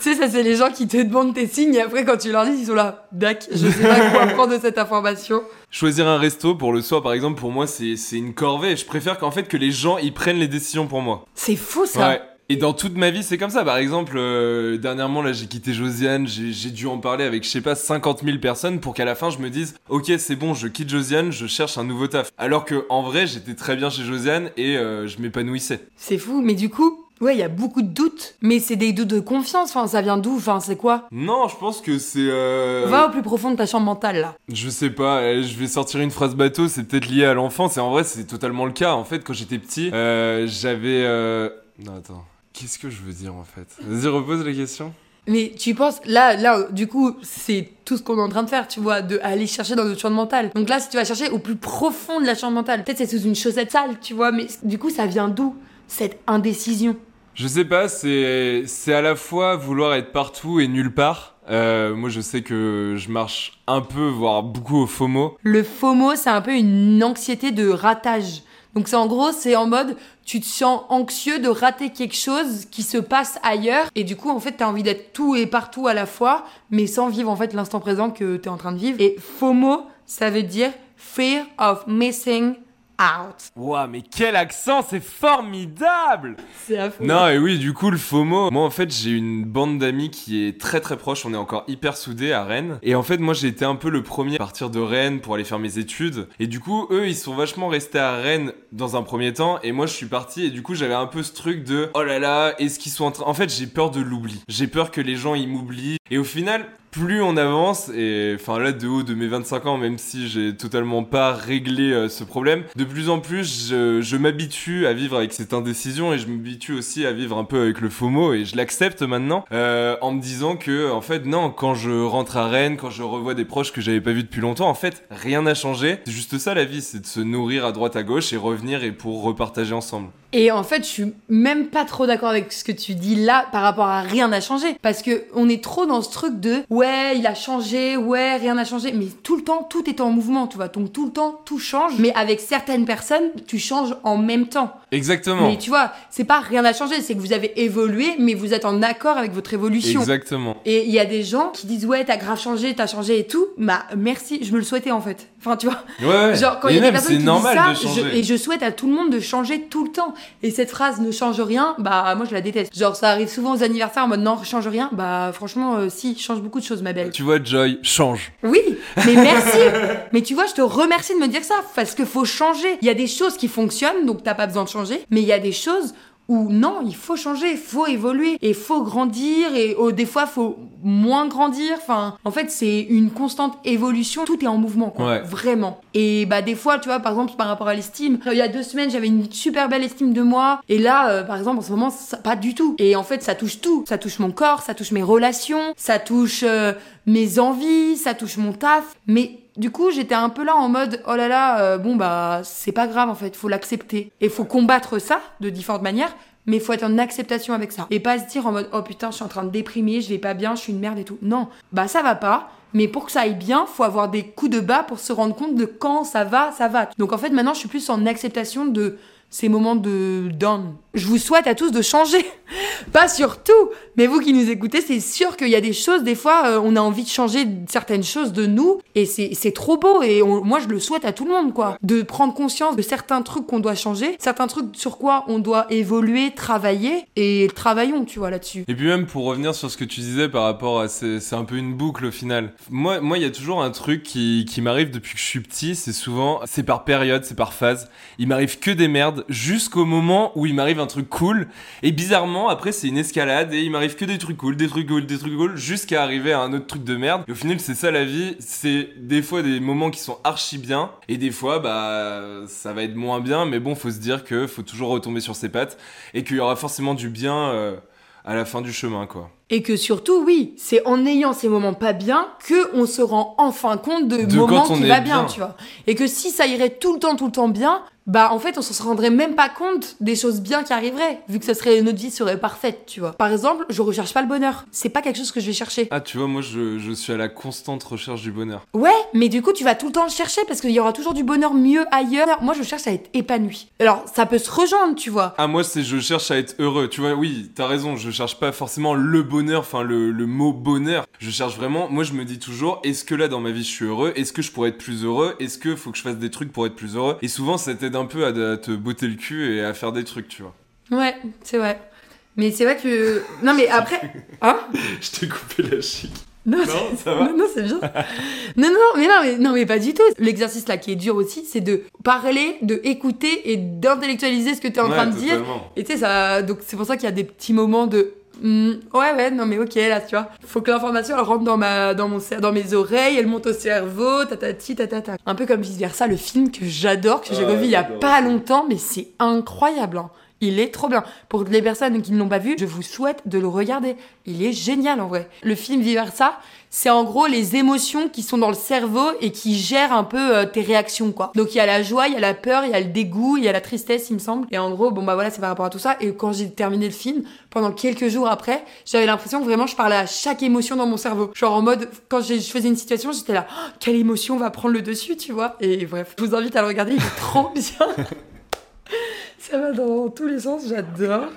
sais, ça c'est les gens qui te demandent tes signes et après quand tu leur dis, ils sont là. Dac, je sais pas quoi prendre de cette information. Choisir un resto pour le soir, par exemple, pour moi, c'est c'est une corvée. Je préfère qu'en fait que les gens ils prennent les décisions pour moi. C'est fou ça. Ouais. Et dans toute ma vie, c'est comme ça. Par exemple, euh, dernièrement, là, j'ai quitté Josiane. J'ai j'ai dû en parler avec, je sais pas, 50 000 personnes pour qu'à la fin, je me dise, ok, c'est bon, je quitte Josiane, je cherche un nouveau taf. Alors que, en vrai, j'étais très bien chez Josiane et euh, je m'épanouissais. C'est fou, mais du coup, ouais, il y a beaucoup de doutes. Mais c'est des doutes de confiance, enfin, ça vient d'où Enfin, c'est quoi? Non, je pense que c'est. Euh... Va au plus profond de ta chambre mentale là. Je sais pas, euh, je vais sortir une phrase bateau, c'est peut-être lié à l'enfance, et en vrai, c'est totalement le cas. En fait, quand j'étais petit, euh, j'avais. Euh... Non, attends. Qu'est-ce que je veux dire en fait? Vas-y, repose la question. Mais tu penses, là, là, du coup, c'est tout ce qu'on est en train de faire, tu vois, de aller chercher dans notre chambre mentale. Donc là, si tu vas chercher au plus profond de la chambre mentale, peut-être c'est sous une chaussette sale, tu vois, mais du coup, ça vient d'où cette indécision? Je sais pas, c'est c'est à la fois vouloir être partout et nulle part. Euh, moi, je sais que je marche un peu, voire beaucoup au FOMO. Le FOMO, c'est un peu une anxiété de ratage. Donc c'est en gros, c'est en mode, tu te sens anxieux de rater quelque chose qui se passe ailleurs, et du coup, en fait, t'as envie d'être tout et partout à la fois, mais sans vivre en fait l'instant présent que t'es en train de vivre. Et FOMO, ça veut dire Fear of Missing Out. Waouh, mais quel accent, c'est formidable C'est affreux. Non, et oui, du coup, le FOMO. Moi, en fait, j'ai une bande d'amis qui est très très proche. On est encore hyper soudés à Rennes. Et en fait, moi, j'ai été un peu le premier à partir de Rennes pour aller faire mes études. Et du coup, eux, ils sont vachement restés à Rennes dans un premier temps. Et moi, je suis parti. Et du coup, j'avais un peu ce truc de oh là là, est-ce qu'ils sont en train? En fait, j'ai peur de l'oubli. J'ai peur que les gens, ils m'oublient. Et au final, plus on avance, et enfin là de haut de mes 25 ans, même si j'ai totalement pas réglé euh, ce problème, de plus en plus je, m'habitue à vivre avec cette indécision et je m'habitue aussi à vivre un peu avec le FOMO et je l'accepte maintenant euh, en me disant que en fait non, quand je rentre à Rennes, quand je revois des proches que j'avais pas vus depuis longtemps, en fait rien n'a changé. C'est juste ça la vie, c'est de se nourrir à droite à gauche et revenir et pour repartager ensemble. Et en fait, je suis même pas trop d'accord avec ce que tu dis là par rapport à rien n'a changé. Parce que on est trop dans ce truc de ouais, il a changé, ouais, rien n'a changé. Mais tout le temps, tout est en mouvement, tu vois. Donc tout le temps, tout change. Mais avec certaines personnes, tu changes en même temps. Exactement. Mais tu vois, c'est pas rien n'a changé, c'est que vous avez évolué, mais vous êtes en accord avec votre évolution. Exactement. Et il y a des gens qui disent ouais, t'as grave changé, t'as changé et tout. Bah merci, je me le souhaitais en fait. Enfin, tu vois. Ouais, ouais. Genre, quand il y a des personnes qui normal disent ça, je- changer. et je souhaite à tout le monde de changer tout le temps. Et cette phrase ne change rien, bah moi je la déteste. Genre, ça arrive souvent aux anniversaires en mode non, change rien. Bah franchement, euh, si, change beaucoup de choses, ma belle. Tu vois, Joy, change. Oui, mais merci. mais tu vois, je te remercie de me dire ça parce que faut changer. Il y a des choses qui fonctionnent, donc t'as pas besoin de changer. Mais il y a des choses où non, il faut changer, il faut évoluer et faut grandir et oh, des fois faut moins grandir. Enfin, en fait, c'est une constante évolution. Tout est en mouvement, quoi. Ouais. Vraiment. Et bah des fois, tu vois, par exemple, par rapport à l'estime, il y a deux semaines, j'avais une super belle estime de moi et là, euh, par exemple, en ce moment, ça, pas du tout. Et en fait, ça touche tout. Ça touche mon corps, ça touche mes relations, ça touche euh, mes envies, ça touche mon taf. Mais du coup, j'étais un peu là en mode oh là là, euh, bon bah c'est pas grave en fait, faut l'accepter et faut combattre ça de différentes manières. Mais faut être en acceptation avec ça. Et pas se dire en mode oh putain, je suis en train de déprimer, je vais pas bien, je suis une merde et tout. Non, bah ça va pas. Mais pour que ça aille bien, faut avoir des coups de bas pour se rendre compte de quand ça va, ça va. Donc en fait, maintenant, je suis plus en acceptation de ces moments de down. Je vous souhaite à tous de changer. Pas sur tout, mais vous qui nous écoutez, c'est sûr qu'il y a des choses, des fois, euh, on a envie de changer certaines choses de nous, et c'est trop beau, et moi je le souhaite à tout le monde, quoi. De prendre conscience de certains trucs qu'on doit changer, certains trucs sur quoi on doit évoluer, travailler, et travaillons, tu vois, là-dessus. Et puis même pour revenir sur ce que tu disais par rapport à c'est c'est un peu une boucle au final. Moi moi il y a toujours un truc qui, qui m'arrive depuis que je suis petit, c'est souvent c'est par période, c'est par phase. Il m'arrive que des merdes jusqu'au moment où il m'arrive un truc cool et bizarrement après c'est une escalade et il m'arrive que des trucs cool, des trucs cool, des trucs cool jusqu'à arriver à un autre truc de merde. Et au final c'est ça la vie, c'est des fois des moments qui sont archi bien et des fois bah ça va être moins bien mais bon faut se dire que faut toujours retomber sur ses pattes et qu'il y aura forcément du bien euh, à la fin du chemin, quoi. Et que surtout, oui, c'est en ayant ces moments pas bien que on se rend enfin compte de, De moments qui va bien, bien. tu vois. Et que si ça irait tout le temps, tout le temps bien, bah en fait, on se rendrait même pas compte des choses bien qui arriveraient, vu que ça serait notre vie serait parfaite, tu vois. Par exemple, je recherche pas le bonheur. C'est pas quelque chose que je vais chercher. Ah, tu vois, moi, je, je suis à la constante recherche du bonheur. Ouais, mais du coup, tu vas tout le temps le chercher parce qu'il y aura toujours du bonheur mieux ailleurs. Moi, je cherche à être épanoui. Alors, ça peut se rejoindre, tu vois. Ah, moi, c'est je cherche à être heureux. Tu vois, oui, t'as raison, je cherche pas forcément le bonheur, enfin, le, le mot bonheur. Je cherche vraiment, moi, je me dis toujours, est-ce que là, dans ma vie, je suis heureux? Est-ce que je pourrais être plus heureux? Est-ce que faut que je fasse des trucs pour être plus heureux? Et souvent, ça t'aide un peu à, à te botter le cul et à faire des trucs, tu vois. Ouais, c'est vrai. Mais c'est vrai que. Non, mais après. Hein? Je t'ai coupé la chic. Non, ça va non, non, c'est bien. non, non, mais non, mais non, mais pas du tout. L'exercice là qui est dur aussi, c'est de parler, de écouter et d'intellectualiser ce que tu es en train de dire. totalement. Et tu sais, ça. Donc c'est pour ça qu'il y a des petits moments de. Hmm, ouais, ouais, non, mais ok, là, tu vois. Faut que l'information elle rentre dans, ma, dans, mon, dans mes oreilles, elle monte au cerveau, tatati, tatata. Un peu comme vice versa, le film que j'adore, que j'ai revu il y a pas longtemps, mais c'est incroyable. hein. Il est trop bien. Pour les personnes qui ne l'ont pas vu, je vous souhaite de le regarder. Il est génial en vrai. Le film Vice Versa, c'est en gros les émotions qui sont dans le cerveau et qui gèrent un peu euh, tes réactions quoi. Donc il y a la joie, il y a la peur, il y a le dégoût, il y a la tristesse il me semble. Et en gros, bon bah voilà, c'est par rapport à tout ça. Et quand j'ai terminé le film, pendant quelques jours après, j'avais l'impression que vraiment je parlais à chaque émotion dans mon cerveau. Genre en mode, quand je faisais une situation, j'étais là, Oh, quelle émotion va prendre le dessus, tu vois. Et bref, je vous invite à le regarder, il est trop bien. Ça va dans tous les sens, j'adore.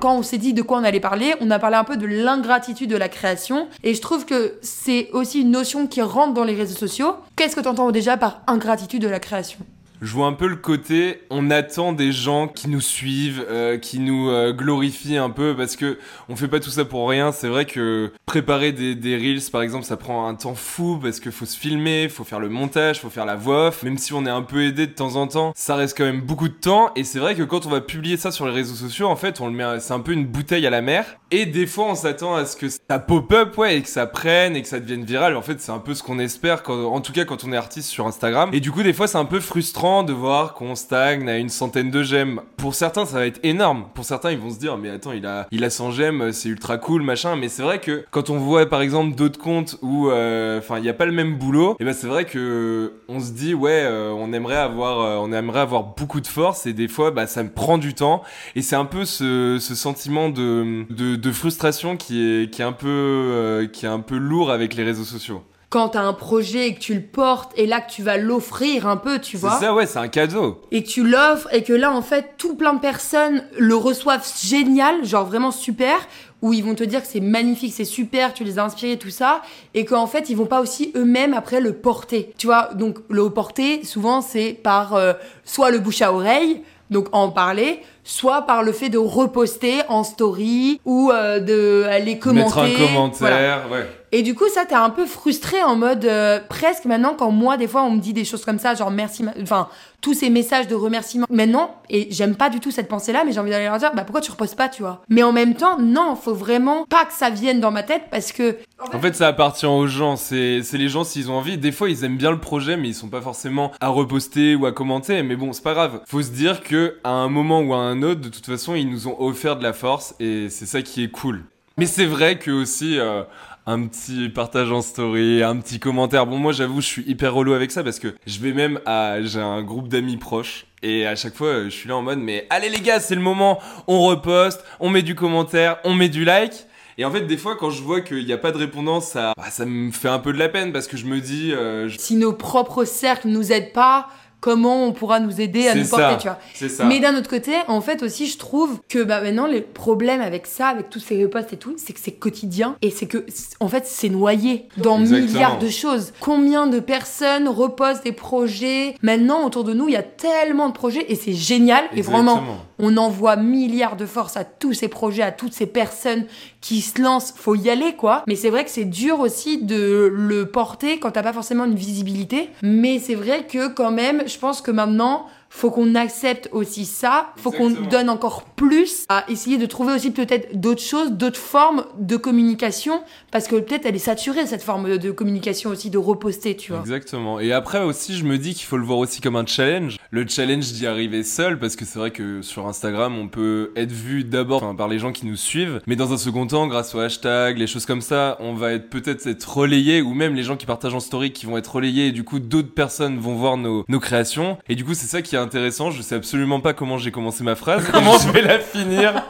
Quand on s'est dit de quoi on allait parler, on a parlé un peu de l'ingratitude de la création. Et je trouve que c'est aussi une notion qui rentre dans les réseaux sociaux. Qu'est-ce que tu entends déjà par ingratitude de la création? Je vois un peu le côté, on attend des gens qui nous suivent, euh, qui nous euh, glorifient un peu, parce que on fait pas tout ça pour rien. C'est vrai que préparer des, des reels, par exemple, ça prend un temps fou, parce qu'il faut se filmer, faut faire le montage, faut faire la voix off. Même si on est un peu aidé de temps en temps, ça reste quand même beaucoup de temps. Et c'est vrai que quand on va publier ça sur les réseaux sociaux, en fait, on le met, c'est un peu une bouteille à la mer. Et des fois, on s'attend à ce que ça pop-up, ouais, et que ça prenne, et que ça devienne viral. En fait, c'est un peu ce qu'on espère, quand, en tout cas quand on est artiste sur Instagram. Et du coup, des fois, c'est un peu frustrant de voir qu'on stagne à une centaine de gemmes. Pour certains, ça va être énorme. Pour certains, ils vont se dire, mais attends, il a, il a 100 gemmes, c'est ultra cool, machin. Mais c'est vrai que quand on voit, par exemple, d'autres comptes où, euh, enfin, il n'y a pas le même boulot, et ben c'est vrai que on se dit, ouais, euh, on aimerait avoir, euh, on aimerait avoir beaucoup de force, et des fois, bah, ça me prend du temps. Et c'est un peu ce, ce sentiment de, de, de frustration qui est, qui est un peu, qui est un peu lourd avec les réseaux sociaux. Quand t'as un projet et que tu le portes et là que tu vas l'offrir un peu, tu C'est vois. ça, ouais, c'est un cadeau. et que tu l'offres et que là en fait tout plein de personnes le reçoivent génial, genre vraiment super, où ils vont te dire que c'est magnifique, c'est super, tu les as inspirés tout ça, et qu'en fait ils vont pas aussi eux-mêmes après le porter. Tu vois, donc le porter souvent c'est par euh, soit le bouche à oreille, donc en parler, soit par le fait de reposter en story ou euh, de aller commenter. Mettre un Voilà. commentaire, ouais. Et du coup, ça, t'es un peu frustré en mode euh, presque maintenant quand moi, des fois, on me dit des choses comme ça, genre merci, enfin tous ces messages de remerciement. Maintenant, et j'aime pas du tout cette pensée-là, mais j'ai envie d'aller leur dire, bah pourquoi tu reposes pas, tu vois? Mais en même temps, non, faut vraiment pas que ça vienne dans ma tête parce que En fait, ça appartient aux gens. C'est les gens s'ils ont envie. Des fois, ils aiment bien le projet, mais ils sont pas forcément à reposter ou à commenter. Mais bon, c'est pas grave. Faut se dire que à un moment ou à un autre, de toute façon, ils nous ont offert de la force et c'est ça qui est cool. Mais c'est vrai que aussi. euh, un petit partage en story, un petit commentaire. Bon, moi, j'avoue, je suis hyper relou avec ça parce que je vais même à, j'ai un groupe d'amis proches et à chaque fois, je suis là en mode, mais allez les gars, c'est le moment, on reposte, on met du commentaire, on met du like. Et en fait, des fois, quand je vois qu'il n'y a pas de répondance, ça, bah, ça me fait un peu de la peine parce que je me dis, euh, si nos propres cercles nous aident pas, comment on pourra nous aider à nous porter, tu vois ça. Mais d'un autre côté, en fait aussi, je trouve que bah, maintenant, les problèmes avec ça, avec tous ces reposts et tout, c'est que c'est quotidien et c'est que, en fait, c'est noyé dans Exactement. milliards de choses. Combien de personnes repostent des projets? Maintenant, autour de nous, il y a tellement de projets et c'est génial. Et vraiment. On envoie milliards de force à tous ces projets, à toutes ces personnes qui se lancent. Faut y aller, quoi. Mais c'est vrai que c'est dur aussi de le porter quand t'as pas forcément une visibilité. Mais c'est vrai que quand même, je pense que maintenant, faut qu'on accepte aussi ça. Faut qu'on donne encore plus à essayer de trouver aussi peut-être d'autres choses, d'autres formes de communication. Parce que peut-être elle est saturée, cette forme de, communication aussi, de reposter, tu vois. Exactement. Et après aussi, je me dis qu'il faut le voir aussi comme un challenge. Le challenge d'y arriver seul, parce que c'est vrai que sur Instagram, on peut être vu d'abord par les gens qui nous suivent, mais dans un second temps, grâce aux hashtags, les choses comme ça, on va être peut-être être relayé, ou même les gens qui partagent en story qui vont être relayés, et du coup, d'autres personnes vont voir nos, nos créations. Et du coup, c'est ça qui est intéressant. Je sais absolument pas comment j'ai commencé ma phrase, comment je vais la finir.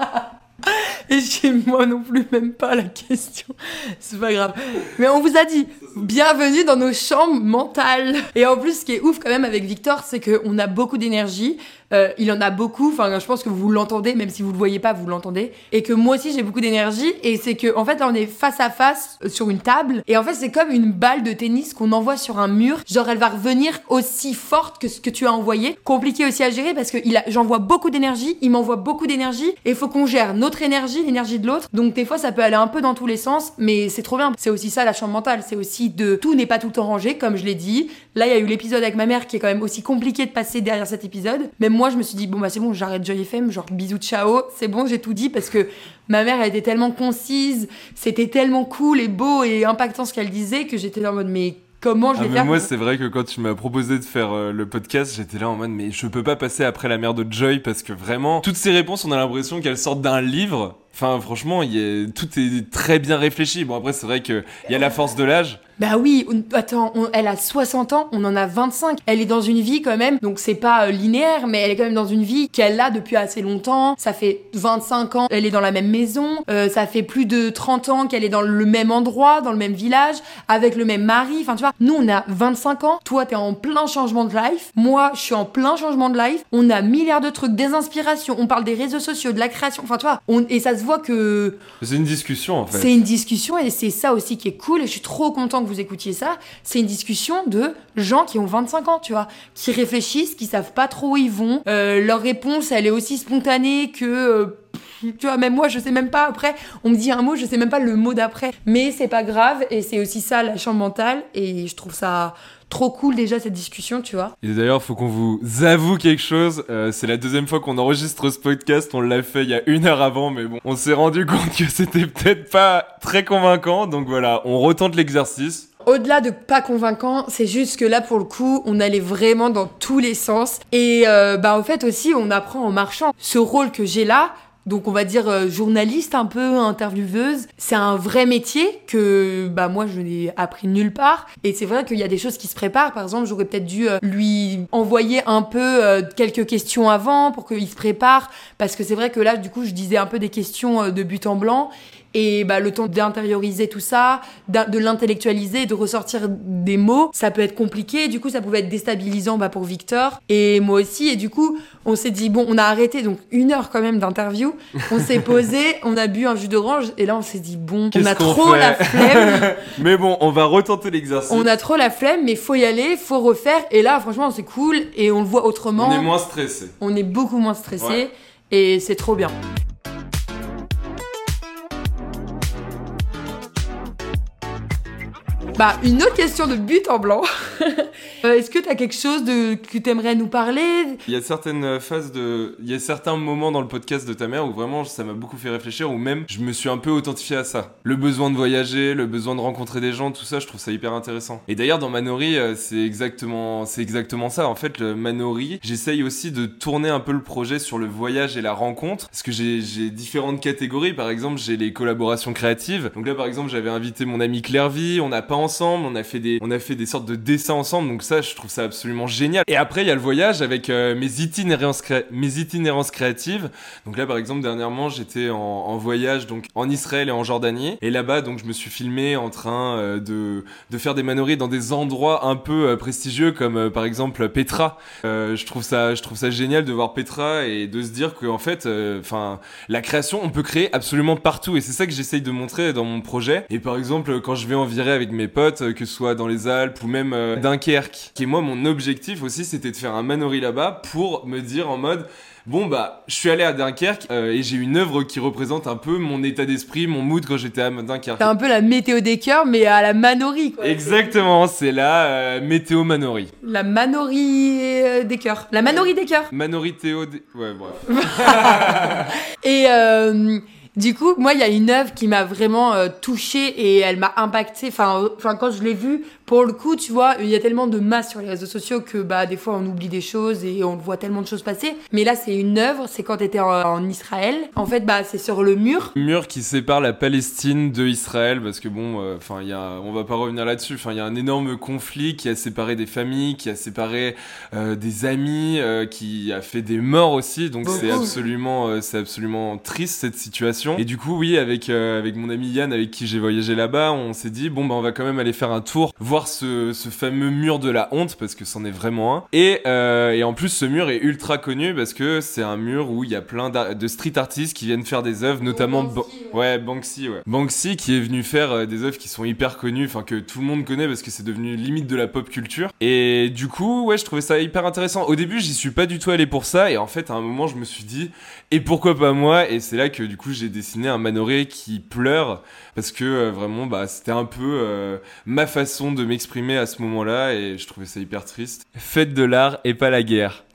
Et chez moi non plus, même pas la question. C'est pas grave. Mais on vous a dit, bienvenue dans nos chambres mentales. Et en plus, ce qui est ouf quand même avec Victor, c'est qu'on a beaucoup d'énergie. Euh, il en a beaucoup. Enfin, je pense que vous l'entendez, même si vous le voyez pas, vous l'entendez. Et que moi aussi, j'ai beaucoup d'énergie. Et c'est que, en fait, là, on est face à face euh, sur une table. Et en fait, c'est comme une balle de tennis qu'on envoie sur un mur. Genre, elle va revenir aussi forte que ce que tu as envoyé. Compliqué aussi à gérer parce que j'envoie beaucoup d'énergie. Il m'envoie beaucoup d'énergie. Et faut qu'on gère notre énergie, l'énergie de l'autre. Donc, des fois, ça peut aller un peu dans tous les sens. Mais c'est trop bien. C'est aussi ça, la chambre mentale. C'est aussi de tout n'est pas tout le temps rangé, comme je l'ai dit. Là, il y a eu l'épisode avec ma mère qui est quand même aussi compliqué de passer derrière cet épisode. Même moi, je me suis dit, bon, bah, c'est bon, j'arrête Joy FM, genre, bisous, ciao, c'est bon, j'ai tout dit parce que ma mère, elle était tellement concise, c'était tellement cool et beau et impactant ce qu'elle disait que j'étais là en mode, mais comment je Ah, vais mais faire moi, c'est vrai que quand tu m'as proposé de faire euh, le podcast, j'étais là en mode, mais je peux pas passer après la mère de Joy parce que vraiment, toutes ces réponses, on a l'impression qu'elles sortent d'un livre. Enfin, franchement, tout est très bien réfléchi. Bon, après, c'est vrai qu'il y a la force de l'âge. Bah oui, on- attends, elle a 60 ans, on en a 25. Elle est dans une vie quand même, donc c'est pas euh, linéaire, mais elle est quand même dans une vie qu'elle a depuis assez longtemps. Ça fait 25 ans, elle est dans la même maison. Euh, ça fait plus de 30 ans qu'elle est dans le même endroit, dans le même village, avec le même mari. Enfin, tu vois, nous on a 25 ans. Toi, t'es en plein changement de life. Moi, je suis en plein changement de life. On a milliards de trucs, des inspirations. On parle des réseaux sociaux, de la création. Enfin, tu vois, et ça se voit que C'est une discussion, en fait. c'est une discussion et c'est ça aussi qui est cool et je suis trop content que vous écoutiez ça. C'est une discussion de gens qui ont 25 ans, tu vois, qui réfléchissent, qui savent pas trop où ils vont. Euh, leur réponse, elle est aussi spontanée que... euh, tu vois, même moi, je sais même pas. Après, on me dit un mot, je sais même pas le mot d'après. Mais c'est pas grave et c'est aussi ça la chambre mentale et je trouve ça trop cool déjà cette discussion, tu vois. Et d'ailleurs, faut qu'on vous avoue quelque chose. Euh, c'est la deuxième fois qu'on enregistre ce podcast. On l'a fait il y a une heure avant, mais bon, on s'est rendu compte que c'était peut-être pas très convaincant. Donc voilà, on retente l'exercice. Au-delà de pas convaincant, c'est juste que là pour le coup, on allait vraiment dans tous les sens. Et euh, bah en fait aussi, on apprend en marchant. Ce rôle que j'ai là, donc on va dire euh, journaliste un peu, intervieweuse, c'est un vrai métier que bah moi je n'ai appris nulle part. Et c'est vrai qu'il y a des choses qui se préparent. Par exemple, j'aurais peut-être dû euh, lui envoyer un peu euh, quelques questions avant pour qu'il se prépare, parce que c'est vrai que là du coup je disais un peu des questions de but en blanc. Et bah, le temps d'intérioriser tout ça, de l'intellectualiser, de ressortir des mots, ça peut être compliqué. Du coup, ça pouvait être déstabilisant bah, pour Victor et moi aussi. Et du coup, on s'est dit, bon, on a arrêté donc une heure quand même d'interview. On s'est posé, on a bu un jus d'orange et là, on s'est dit, bon, on a trop la flemme. Mais bon, on va retenter l'exercice. On a trop la flemme, mais faut y aller, faut refaire. Et là, franchement, c'est cool et on le voit autrement. On est moins stressé. On est beaucoup moins stressé Ouais. et c'est trop bien. Bah, une autre question de but en blanc. Euh, Est-ce que t'as quelque chose que t'aimerais nous parler? Il y a certaines phases de. Il y a certains moments dans le podcast de ta mère où vraiment ça m'a beaucoup fait réfléchir, où même je me suis un peu authentifié à ça. Le besoin de voyager, le besoin de rencontrer des gens, tout ça, je trouve ça hyper intéressant. Et d'ailleurs, dans Manori, euh, c'est exactement, c'est exactement ça. En fait, le Manori, j'essaye aussi de tourner un peu le projet sur le voyage et la rencontre. Parce que j'ai j'ai différentes catégories. Par exemple, j'ai les collaborations créatives. Donc là, par exemple, j'avais invité mon ami Clairvy, on n'a pas ensemble, on a fait des, on a fait des sortes de dessins ensemble. Donc ça, je trouve ça absolument génial. Et après, il y a le voyage avec euh, mes itinérances, mes itinérances créatives. Donc là, par exemple, dernièrement, j'étais en, voyage donc en Israël et en Jordanie. Et là-bas, donc, je me suis filmé en train euh, de, de faire des manories dans des endroits un peu euh, prestigieux, comme par exemple Petra. Je trouve ça, je trouve ça génial de voir Petra et de se dire que en fait, enfin, la création, on peut créer absolument partout. Et c'est ça que j'essaye de montrer dans mon projet. Et par exemple, quand je vais en virée avec mes potes, que ce soit dans les Alpes ou même Dunkerque, est moi mon objectif aussi, c'était de faire un manori là-bas pour me dire en mode Bon bah, je suis allé à Dunkerque euh, et j'ai une œuvre qui représente un peu mon état d'esprit, mon mood quand j'étais à Dunkerque. C'est un peu la météo des cœurs, mais à la Manori, quoi. Exactement, c'est la euh, météo Manori. La Manori euh, des cœurs. La Manori des cœurs. Manori Théo, ouais bref. Et euh, du coup, moi, il y a une œuvre qui m'a vraiment euh, touchée et elle m'a impactée. Enfin, euh, enfin, quand je l'ai vue, pour le coup, tu vois, il y a tellement de masse sur les réseaux sociaux que bah des fois on oublie des choses et on voit tellement de choses passer. Mais là, c'est une œuvre. C'est quand t'étais en, en Israël. En fait, bah c'est sur le mur. Mur qui sépare la Palestine de Israël parce que bon, euh, enfin il y a, on va pas revenir là-dessus. Enfin il y a un énorme conflit qui a séparé des familles, qui a séparé euh, des amis, euh, qui a fait des morts aussi. Donc c'est absolument, c'est absolument triste cette situation. Et du coup oui, avec avec mon ami Yann, avec qui j'ai voyagé là-bas, on s'est dit bon bah on va quand même aller faire un tour, voir ce, ce fameux mur de la honte parce que c'en est vraiment un. Et euh, et en plus ce mur est ultra connu parce que c'est un mur où il y a plein de street artistes qui viennent faire des œuvres, notamment Ban- Ouais, Banksy, ouais. Banksy qui est venu faire euh, des œuvres qui sont hyper connues, enfin que tout le monde connaît parce que c'est devenu limite de la pop culture. Et du coup, ouais, je trouvais ça hyper intéressant. Au début, j'y suis pas du tout allé pour ça, et en fait, à un moment, je me suis dit, et pourquoi pas moi? Et c'est là que du coup, j'ai dessiné un Manoré qui pleure parce que euh, vraiment, bah, c'était un peu euh, ma façon de m'exprimer à ce moment-là, et je trouvais ça hyper triste. Faites de l'art et pas la guerre.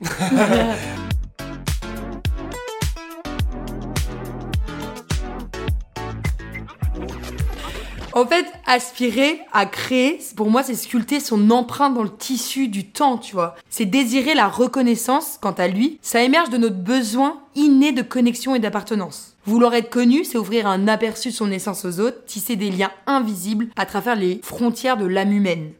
En fait, aspirer à créer, pour moi, c'est sculpter son empreinte dans le tissu du temps, tu vois. C'est désirer la reconnaissance, quant à lui. Ça émerge de notre besoin inné de connexion et d'appartenance. Vouloir être connu, c'est ouvrir un aperçu de son essence aux autres, tisser des liens invisibles à travers les frontières de l'âme humaine.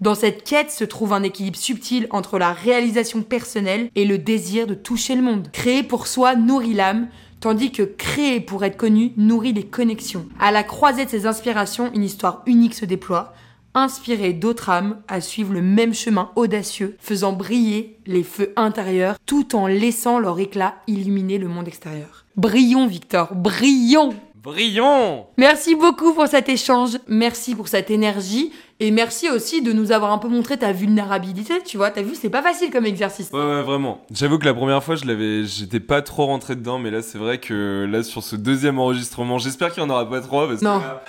Dans cette quête se trouve un équilibre subtil entre la réalisation personnelle et le désir de toucher le monde. Créer pour soi nourrit l'âme, tandis que créer pour être connu nourrit les connexions. À la croisée de ces inspirations, une histoire unique se déploie, inspirer d'autres âmes à suivre le même chemin audacieux, faisant briller les feux intérieurs tout en laissant leur éclat illuminer le monde extérieur. Brillons, Victor, brillons Brillons Merci beaucoup pour cet échange, merci pour cette énergie et merci aussi de nous avoir un peu montré ta vulnérabilité, tu vois, t'as vu, c'est pas facile comme exercice. Ouais, ouais, vraiment. J'avoue que la première fois, je l'avais, j'étais pas trop rentré dedans, mais là, c'est vrai que là, sur ce deuxième enregistrement, j'espère qu'il y en aura pas trois, parce Non. que là,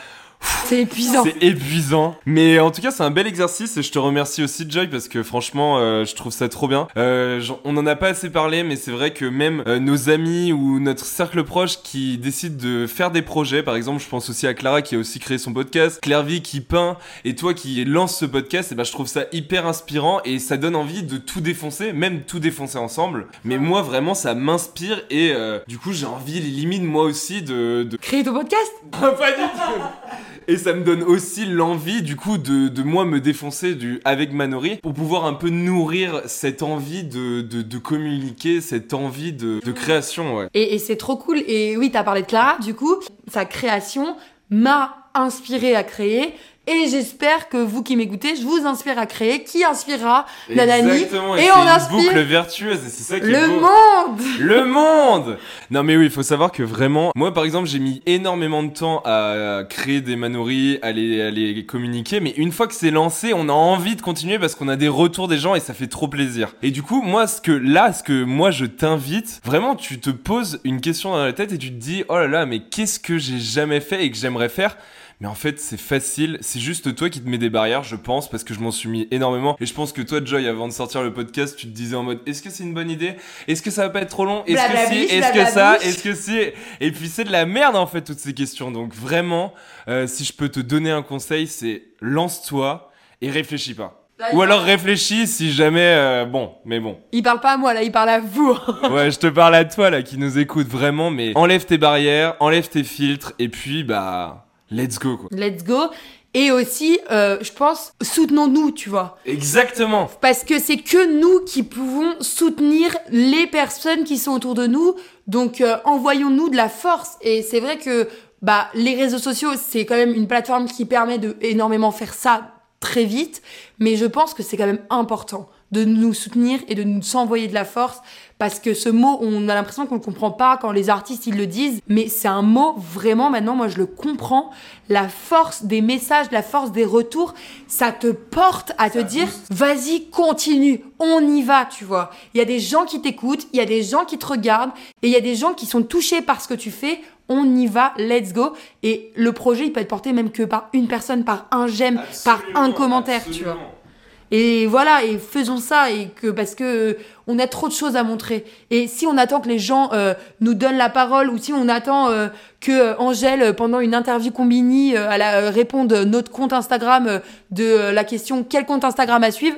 C'est épuisant. C'est épuisant. Mais en tout cas, c'est un bel exercice et je te remercie aussi, Joy, parce que franchement, euh, je trouve ça trop bien. Euh, on en a pas assez parlé, mais c'est vrai que même euh, nos amis ou notre cercle proche qui décident de faire des projets, par exemple, je pense aussi à Clara qui a aussi créé son podcast, Clairvy qui peint et toi qui lance ce podcast, et ben je trouve ça hyper inspirant et ça donne envie de tout défoncer, même tout défoncer ensemble. Mais moi, vraiment, ça m'inspire et du coup, j'ai envie, limite moi aussi, de, de Créer ton podcast? Pas du tout. Et ça me donne aussi l'envie, du coup, de, moi me défoncer du, avec Manori pour pouvoir un peu nourrir cette envie de, communiquer, cette envie de, création, et c'est trop cool. Et oui, t'as parlé de Clara, du coup, sa création m'a inspiré à créer. Et j'espère que vous qui m'écoutez, je vous inspire à créer, qui inspirera Nanani. Exactement, et on une inspire boucle vertueuse, et c'est ça qui est le beau. monde Le monde Non mais oui, il faut savoir que vraiment, moi par exemple, j'ai mis énormément de temps à créer des manoris, à les, à les communiquer, mais une fois que c'est lancé, on a envie de continuer parce qu'on a des retours des gens et ça fait trop plaisir. Et du coup, moi, ce que là, ce que moi je t'invite, vraiment, tu te poses une question dans la tête et tu te dis, oh là là, mais qu'est-ce que j'ai jamais fait et que j'aimerais faire? Mais en fait, c'est facile. C'est juste toi qui te mets des barrières, je pense, parce que je m'en suis mis énormément. Et je pense que toi, Joy, avant de sortir le podcast, tu te disais en mode, est-ce que c'est une bonne idée? Est-ce que ça va pas être trop long? Est-ce que si? Est-ce que ça? Est-ce que si? Et puis c'est de la merde en fait toutes ces questions. Donc vraiment, euh, si je peux te donner un conseil, c'est lance-toi et réfléchis pas. Ou alors réfléchis si jamais, euh, bon, mais bon. Il parle pas à moi, là, il parle à vous. Ouais, je te parle à toi là qui nous écoute vraiment, mais enlève tes barrières, enlève tes filtres et puis bah, let's go quoi. Let's go. Et aussi, euh, je pense, soutenons-nous, tu vois. Exactement. Parce que c'est que nous qui pouvons soutenir les personnes qui sont autour de nous. Donc, euh, envoyons-nous de la force. Et c'est vrai que bah, les réseaux sociaux, c'est quand même une plateforme qui permet de énormément faire ça très vite. Mais je pense que c'est quand même important de nous soutenir et de nous s'envoyer de la force. Parce que ce mot, on a l'impression qu'on ne comprend pas quand les artistes ils le disent. Mais c'est un mot, vraiment, maintenant, moi je le comprends. La force des messages, la force des retours, ça te porte à te dire, vas-y, continue, on y va, tu vois. Il y a des gens qui t'écoutent, il y a des gens qui te regardent, et il y a des gens qui sont touchés par ce que tu fais. On y va, let's go. Et le projet, il peut être porté même que par une personne, par un j'aime, par un commentaire, tu vois. Et voilà, et faisons ça, et que parce que on a trop de choses à montrer. Et si on attend que les gens euh, nous donnent la parole, ou si on attend euh, que euh, Angèle, euh, pendant une interview Combini, euh, elle réponde notre compte Instagram de la question quel compte Instagram à suivre,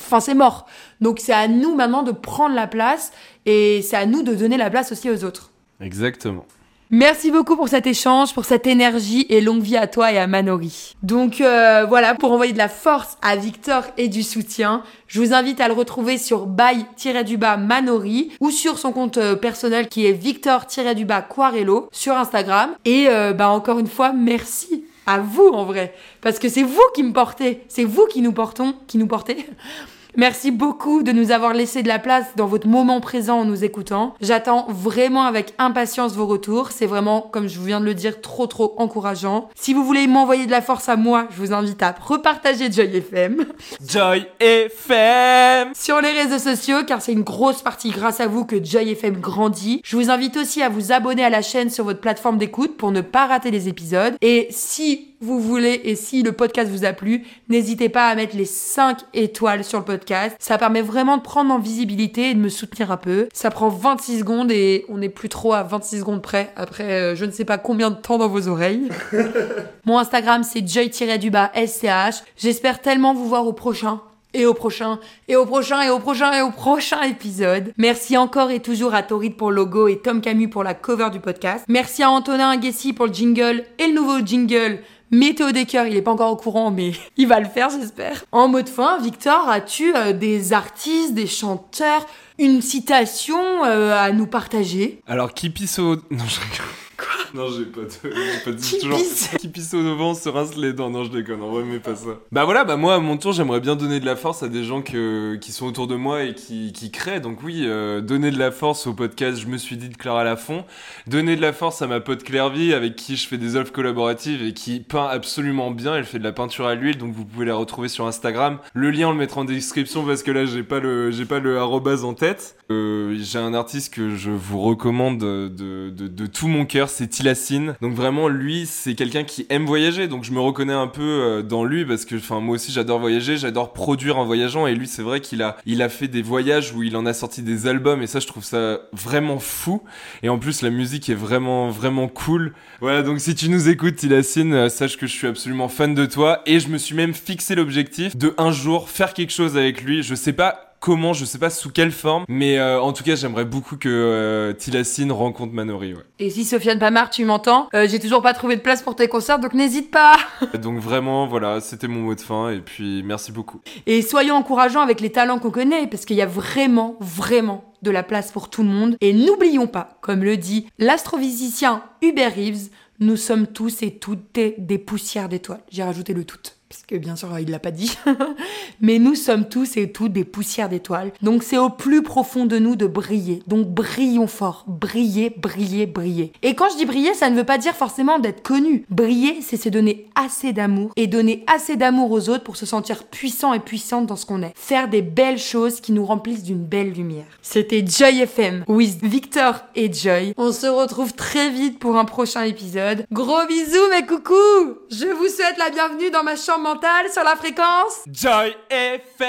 enfin c'est mort. Donc c'est à nous maintenant de prendre la place, et c'est à nous de donner la place aussi aux autres. Exactement. Merci beaucoup pour cet échange, pour cette énergie et longue vie à toi et à Manori. Donc euh, voilà, pour envoyer de la force à Victor et du soutien, je vous invite à le retrouver sur by-du-bas Manori ou sur son compte euh, personnel qui est Victor-du-bas Quarello sur Instagram. Et euh, bah encore une fois, merci à vous en vrai, parce que c'est vous qui me portez, c'est vous qui nous portons, qui nous portez. Merci beaucoup de nous avoir laissé de la place dans votre moment présent en nous écoutant. J'attends vraiment avec impatience vos retours. C'est vraiment, comme je viens de le dire, trop trop encourageant. Si vous voulez m'envoyer de la force à moi, je vous invite à repartager Joy FM Joy FM sur les réseaux sociaux car c'est une grosse partie grâce à vous que Joy FM grandit. Je vous invite aussi à vous abonner à la chaîne sur votre plateforme d'écoute pour ne pas rater les épisodes. Et si vous voulez et si le podcast vous a plu, n'hésitez pas à mettre les 5 étoiles sur le podcast. Ça permet vraiment de prendre en visibilité et de me soutenir un peu. Ça prend 26 secondes et on n'est plus trop à 26 secondes près après euh, je ne sais pas combien de temps dans vos oreilles. Mon Instagram c'est joy-du-bas SCH. J'espère tellement vous voir au prochain. Et au prochain, et au prochain, et au prochain, et au prochain épisode. Merci encore et toujours à Torrid pour le logo et Tom Camus pour la cover du podcast. Merci à Antonin Aguessi pour le jingle et le nouveau jingle. Météo des il est pas encore au courant, mais il va le faire, j'espère. En mot de fin, Victor, as-tu euh, des artistes, des chanteurs, une citation euh, à nous partager? Alors, qui pisse au... Non, je rigole. Quoi Non, j'ai pas de... Pas dit Qui toujours... pisse Qui pisse au devant se rince les dents. Non, je déconne, en vrai, mais pas ça. Bah voilà, bah moi, à mon tour, j'aimerais bien donner de la force à des gens que... qui sont autour de moi et qui, qui créent. Donc oui, euh, donner de la force au podcast Je me suis dit de Clara Lafont. Donner de la force à ma pote Clairvy, avec qui je fais des œuvres collaboratives et qui peint absolument bien. Elle fait de la peinture à l'huile, donc vous pouvez la retrouver sur Instagram. Le lien, on le mettra en description parce que là, j'ai pas le, j'ai pas le arrobase en tête. Euh, j'ai un artiste que je vous recommande de, de, de tout mon cœur, c'est Tilassine. Donc vraiment, lui, c'est quelqu'un qui aime voyager. Donc je me reconnais un peu euh, dans lui parce que, enfin, moi aussi, j'adore voyager, j'adore produire en voyageant. Et lui, c'est vrai qu'il a, il a fait des voyages où il en a sorti des albums. Et ça, je trouve ça vraiment fou. Et en plus, la musique est vraiment, vraiment cool. Voilà, donc si tu nous écoutes, Tilassine, euh, sache que je suis absolument fan de toi. Et je me suis même fixé l'objectif de un jour faire quelque chose avec lui. Je sais pas comment, je sais pas sous quelle forme, mais euh, en tout cas, j'aimerais beaucoup que euh, Tilassine rencontre Manori. Ouais. Et si Sofiane Pamar, tu m'entends, euh, j'ai toujours pas trouvé de place pour tes concerts, donc n'hésite pas. Donc vraiment, voilà, c'était mon mot de fin, et puis merci beaucoup. Et soyons encourageants avec les talents qu'on connaît, parce qu'il y a vraiment, vraiment de la place pour tout le monde. Et n'oublions pas, comme le dit l'astrophysicien Hubert Reeves, nous sommes tous et toutes des, des poussières d'étoiles. J'ai rajouté le tout. Parce que bien sûr, il l'a pas dit. Mais nous sommes tous et toutes des poussières d'étoiles. Donc c'est au plus profond de nous de briller. Donc brillons fort. Briller, briller, briller. Et quand je dis briller, ça ne veut pas dire forcément d'être connu. Briller, c'est se donner assez d'amour et donner assez d'amour aux autres pour se sentir puissant et puissante dans ce qu'on est. Faire des belles choses qui nous remplissent d'une belle lumière. C'était Joy FM with Victor et Joy. On se retrouve très vite pour un prochain épisode. Gros bisous mes coucous Je vous souhaite la bienvenue dans ma chambre mentale sur la fréquence Joy FM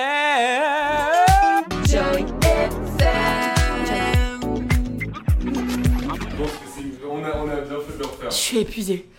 Joy FM. on a, on a bien fait de le refaire. Je suis épuisée.